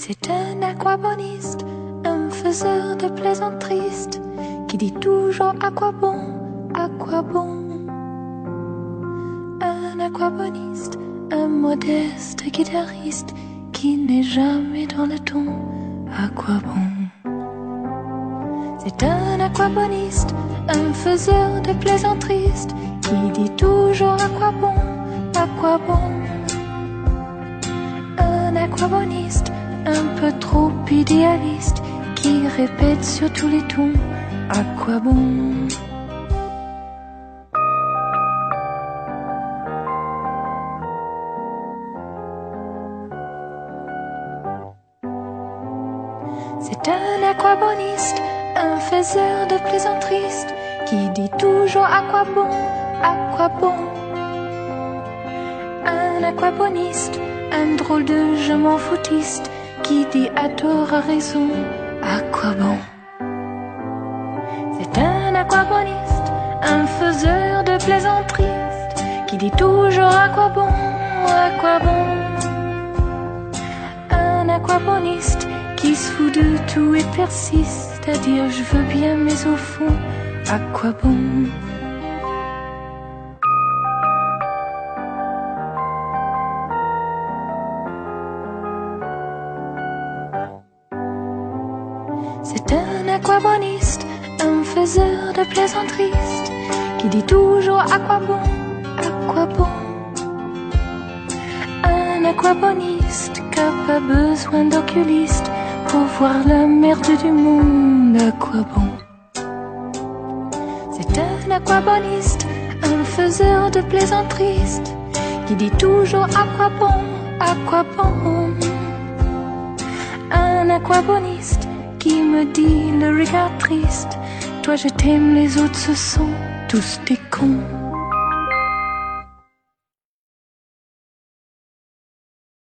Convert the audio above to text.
C'est un aquaboniste, un faiseur de plaisanteries qui dit toujours à quoi bon, à quoi bon. Un aquaboniste, un modeste guitariste qui n'est jamais dans le ton, à quoi bon. C'est un aquaboniste, un faiseur de plaisanteries qui dit toujours à quoi bon, à quoi bon. Un aquaboniste, un peu trop idéaliste qui répète sur tous les tons à quoi bon? C'est un aquaboniste, un faiseur de plaisanteries qui dit toujours à quoi bon, à quoi bon? Un aquaboniste, un drôle de je m'en foutiste qui dit à tort à raison, à quoi bon? C'est un aquaboniste, un faiseur de plaisanteries qui dit toujours à quoi bon, à quoi bon? Un aquaboniste qui se fout de tout et persiste à dire je veux bien mais au fond, à quoi bon? C'est un aquaboniste, un faiseur de plaisanteries qui dit toujours à quoi bon, à quoi bon. Un aquaboniste qui n'a pas besoin d'oculiste pour voir la merde du monde, à quoi bon. C'est un aquaboniste, un faiseur de plaisanteries qui dit toujours à quoi bon, à quoi bon. Un aquaboniste qui me dit le regard triste Toi je t'aime, les autres ce sont tous des cons